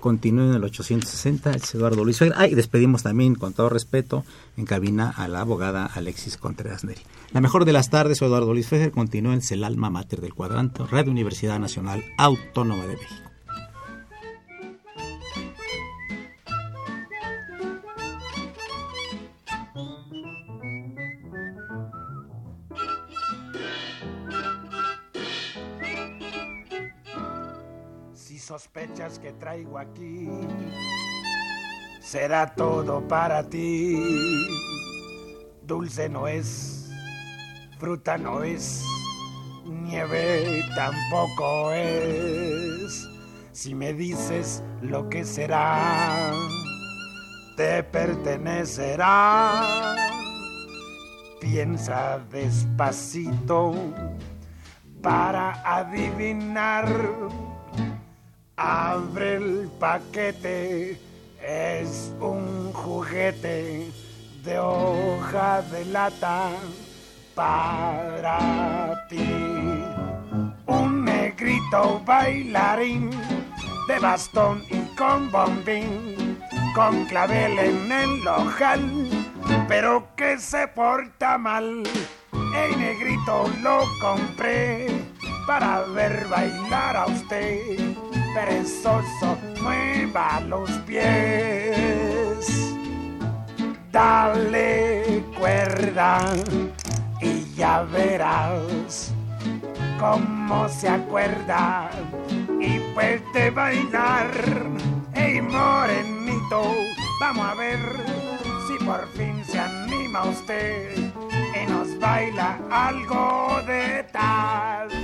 Continúen en el 860, es Eduardo Luis Ah, y despedimos también, con todo respeto, en cabina a la abogada Alexis Contreras Neri. La mejor de las tardes, Eduardo Luis Fejer, continúa en el alma mater del cuadrante, Radio Universidad Nacional Autónoma de México. Sospechas que traigo aquí será todo para ti. Dulce no es, fruta no es, nieve tampoco es. Si me dices lo que será, te pertenecerá. Piensa despacito para adivinar Abre el paquete, es un juguete de hoja de lata para ti. Un negrito bailarín de bastón y con bombín, con clavel en el ojal, pero que se porta mal. El negrito lo compré para ver bailar a usted perezoso, mueva los pies. Dale cuerda y ya verás cómo se acuerda y puede bailar. Ey, morenito, vamos a ver si por fin se anima usted y nos baila algo de tal.